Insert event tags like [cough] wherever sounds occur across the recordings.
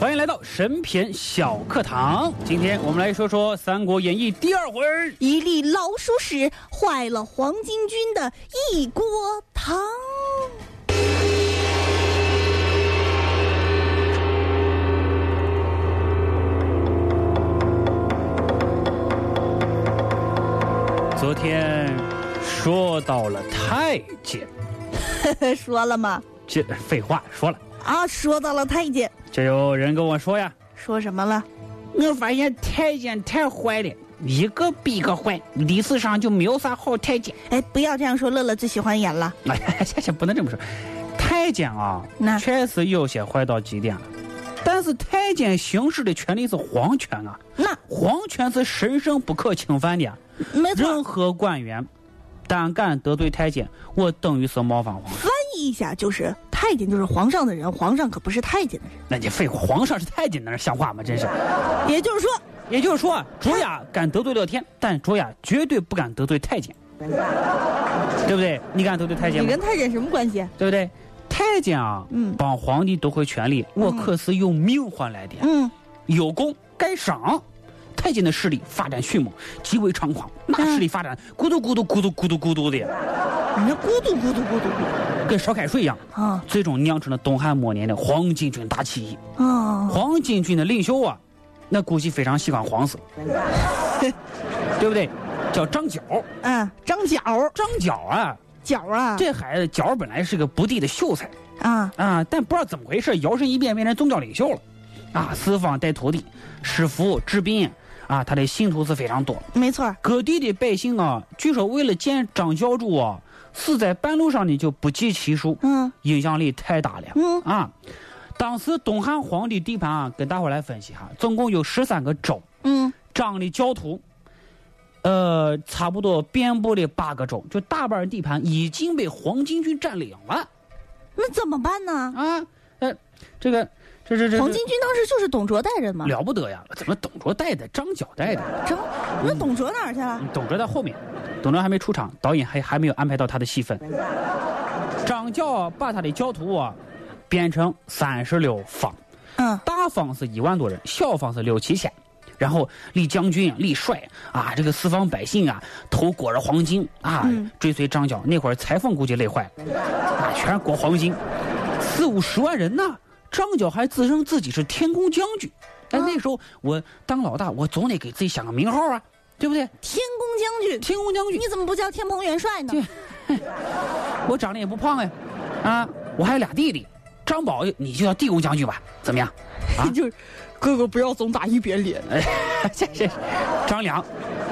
欢迎来到神篇小课堂。今天我们来说说《三国演义》第二回，一粒老鼠屎坏了黄巾军的一锅汤。昨天说到了太监，[laughs] 说了吗？这废话说了啊，说到了太监，就有人跟我说呀，说什么了？我发现太监太坏了，一个比一个坏，历史上就没有啥好太监。哎，不要这样说，乐乐最喜欢演了。哎呀，这这不能这么说，太监啊，那确实有些坏到极点了。但是太监行使的权利是皇权啊，那皇权是神圣不可侵犯的啊。没错任。何官员，胆敢得罪太监，我等于是冒犯皇上。翻译一下就是，太监就是皇上的人，皇上可不是太监的人。那你废话，皇上是太监，那是像话吗？真是。也就是说，也就是说，卓雅敢得罪乐天，但卓雅绝对不敢得罪太监，[laughs] 对不对？你敢得罪太监吗你跟？太监什么关系？对不对？太监啊，嗯帮皇帝夺回权力，我可是用命换来的。嗯，有功该赏。太监的势力发展迅猛，极为猖狂，那势力发展咕嘟咕嘟咕嘟咕嘟咕嘟的，你那咕嘟咕嘟咕嘟咕跟烧开水一样，最终酿成了东汉末年的黄巾军大起义。啊！黄巾军的领袖啊，那估计非常喜欢黄色，[laughs] 对不对？叫张角，啊，张角。张角啊，角啊，这孩子角本来是个不地的秀才啊。啊，但不知道怎么回事，摇身一变变成宗教领袖了，啊，四方带徒弟，施符治病，啊，他的信徒是非常多。没错，各地的百姓啊，据说为了见张教主啊，死在半路上的就不计其数，嗯影响力太大了。嗯啊，当时东汉皇帝地盘啊，跟大伙来分析哈，总共有十三个州，嗯张的教徒，呃，差不多遍布的八个州，就大半地盘已经被黄巾军占领了那怎么办呢？啊！呃，这个，这这这黄巾军当时就是董卓带人嘛，了不得呀！怎么董卓带的，张角带的？张那董卓哪儿去了？董卓在后面，董卓还没出场，导演还还没有安排到他的戏份。张角把他的教徒啊编成三十六方，嗯大方是一万多人，小方是六七千。然后立将军、立帅啊，这个四方百姓啊，头裹着黄金啊，嗯追随张角。那会儿裁缝估计累坏了，啊，全是裹黄金，四五十万人呢。张角还自称自己是天宫将军。哎，啊那时候我当老大，我总得给自己想个名号啊，对不对？天宫将军，天宫将军你，怎么不叫天蓬元帅呢？[laughs] 我长得也不胖哎，啊，我还有俩弟弟，张宝你就叫地宫将军吧，怎么样？啊 [laughs] 就是哥哥不要总打一边脸。哎，[laughs] 谢谢。张良，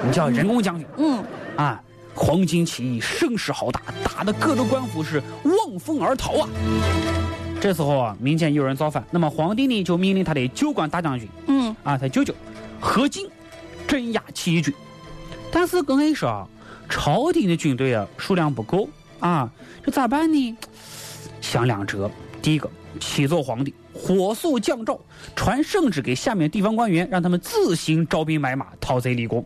你叫人工将军嗯，啊。黄巾起义声势浩大，打的各州官府是望风而逃啊。这时候啊，民间有人造反，那么皇帝呢就命令他的旧官大将军嗯啊，他舅舅何进镇压起义军。但是跟你说啊，朝廷的军队啊数量不够啊，这咋办呢？想两折。第一个，启奏皇帝，火速降诏，传圣旨给下面地方官员，让他们自行招兵买马，讨贼立功。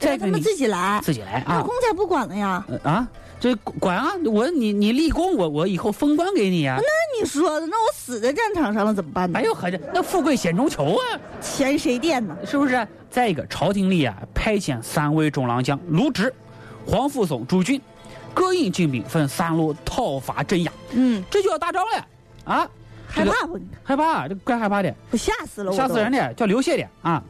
让他们自己来，自己来那啊公家不管了呀。呃啊，这管啊，我你你立功，我我以后封官给你啊。那你说的，那我死在战场上了怎么办呢？哎呦呵，这那富贵险中求啊，钱谁垫呢？是不是？再一个，朝廷里啊派遣三位中郎将卢植、黄福松朱俊，各引精兵分三路讨伐镇压，嗯，这就要打仗了啊！害怕不？害怕，这怪害怕的，我吓死了，我吓死人！的，叫流血的啊！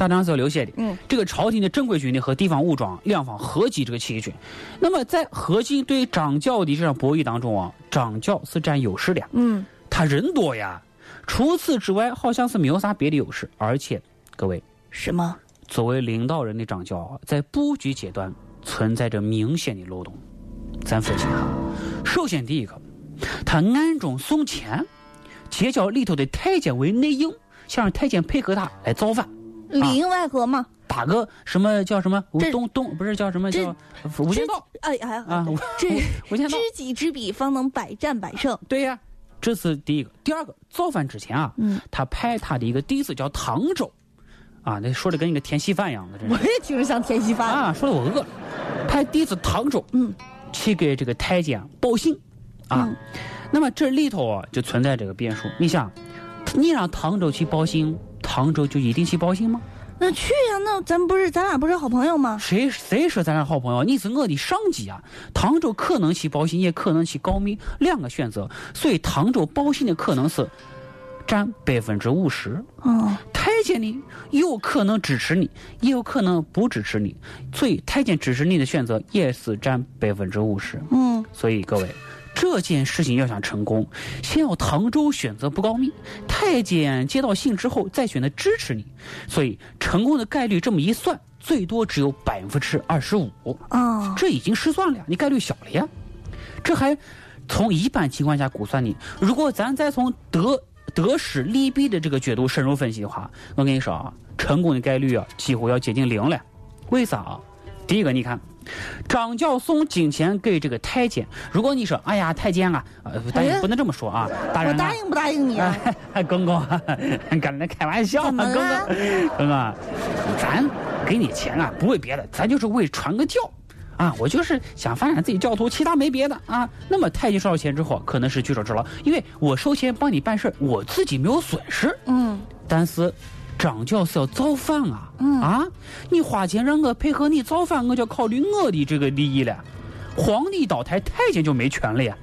打仗是要流血的。嗯，这个朝廷的正规军呢和地方武装两方合击这个起义军。那么在合击对张角的这场博弈当中啊，张角是占优势的，嗯，他人多呀。除此之外，好像是没有啥别的优势。而且，各位，什么？作为领导人的张角啊，在布局阶段存在着明显的漏洞。咱分析哈，首先第一个，他暗中送钱，结交里头的太监为内应，想让太监配合他来造反。里应外合嘛。打个什么叫什么这东东不是叫什么叫无间道哎呀啊？无这无间道知己知彼，方能百战百胜。对呀，这是第一个。第二个，造反之前啊，嗯他派他的一个弟子叫唐周，啊，那说的跟一个田稀饭一样的，真是我也听着像田稀饭。啊，说的我饿了。派弟子唐周，嗯，去给这个太监报信，啊，嗯那么这里头啊就存在这个变数。你想，你让唐周去报信，唐州就一定去报信吗？那去呀，那咱不是咱俩不是好朋友吗？谁谁说咱俩好朋友？你是我的上级啊！唐州可能去报信，也可能去告密，两个选择。所以唐州报信的可能是占百分之五十。嗯，太监呢，有可能支持你，也有可能不支持你。所以太监支持你的选择也是占百分之五十。嗯，所以各位，这件事情要想成功，先要唐周选择不告密，太监接到信之后再选择支持你，所以成功的概率这么一算，最多只有百分之二十五，啊，这已经失算了呀，你概率小了呀。这还从一般情况下估算你，如果咱再从得得失利弊的这个角度深入分析的话，我跟你说啊，成功的概率啊几乎要接近零了。为啥啊？第一个，你看，张角送金钱给这个太监，如果你说，哎呀，太监啊，呃，人不能这么说啊，大人啊答，应不答应你啊？哎，[laughs] 公公，跟 [laughs] 人开玩笑啊，怎么公公，公公，咱给你钱啊，不为别的，咱就是为传个教。啊，我就是想发展自己教徒，其他没别的啊。那么太监收到钱之后，可能是举手之劳，因为我收钱帮你办事我自己没有损失。嗯，但是张教是要造反啊！嗯啊，你花钱让我配合你造反，我就要考虑我的这个利益了。皇帝倒台，太监就没权了呀。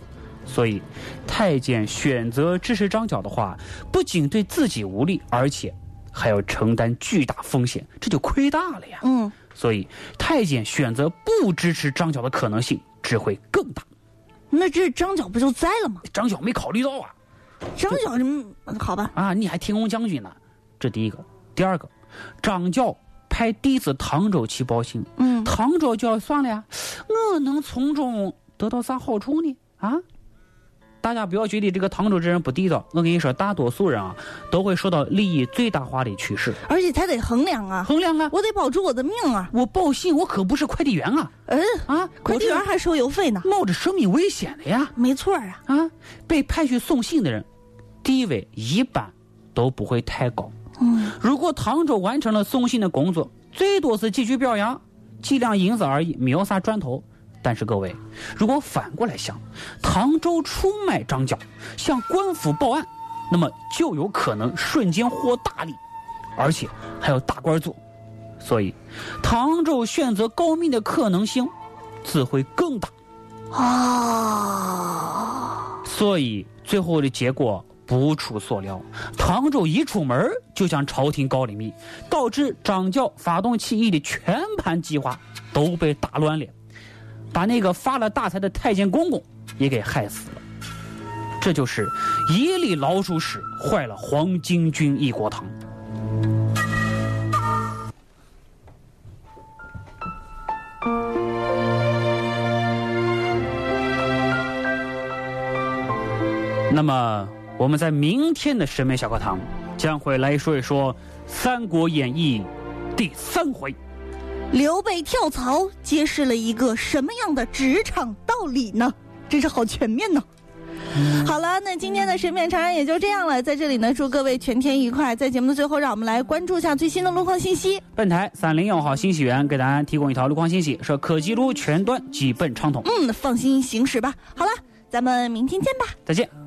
所以，太监选择支持张角的话，不仅对自己无利，而且还要承担巨大风险，这就亏大了呀。嗯，所以，太监选择不支持张角的可能性只会更大。那这张角不就栽了吗？张角没考虑到啊。张角什么？好吧，啊，你还天公将军呢？这第一个，第二个，张角派弟子唐周去报信，嗯，唐周就要算了呀，我能从中得到啥好处呢？啊？大家不要觉得这个唐周这人不地道，我跟你说，大多数人啊都会受到利益最大化的趋势。而且他得衡量啊，衡量啊，我得保住我的命啊。我报信，我可不是快递员啊嗯，啊，快递员还收邮费呢。冒着生命危险的呀没错啊，啊！被派去送信的人，地位一般都不会太高。嗯，如果唐周完成了送信的工作，最多是几句表扬，几两银子而已，没有啥赚头。但是各位，如果反过来想，唐周出卖张角，向官府报案，那么就有可能瞬间获大利，而且还有大官做。所以，唐周选择告密的可能性只会更大。啊，所以最后的结果不出所料，唐周一出门就向朝廷告了密，导致张角发动起义的全盘计划都被打乱了，把那个发了大财的太监公公也给害死了。这就是一粒老鼠屎坏了黄巾军一锅汤。那么我们在明天的审美小课堂将会来说一说《三国演义》第三回。刘备跳槽揭示了一个什么样的职场道理呢？真是好全面呢。好了，那今天的审美常人也就这样了。在这里呢，祝各位全天愉快。在节目的最后，让我们来关注一下最新的路况信息。本台三零幺号信息员给大家提供一条路况信息，说科技路全段基本畅通。嗯，放心行驶吧。好了，咱们明天见吧。再见。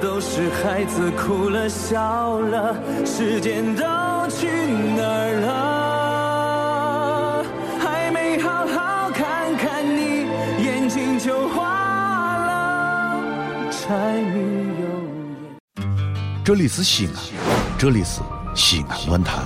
都是孩子哭了笑了，时间都去哪儿了？还没好好看看你，眼睛就花了，柴米油盐。这里是西安，这里是西安论坛。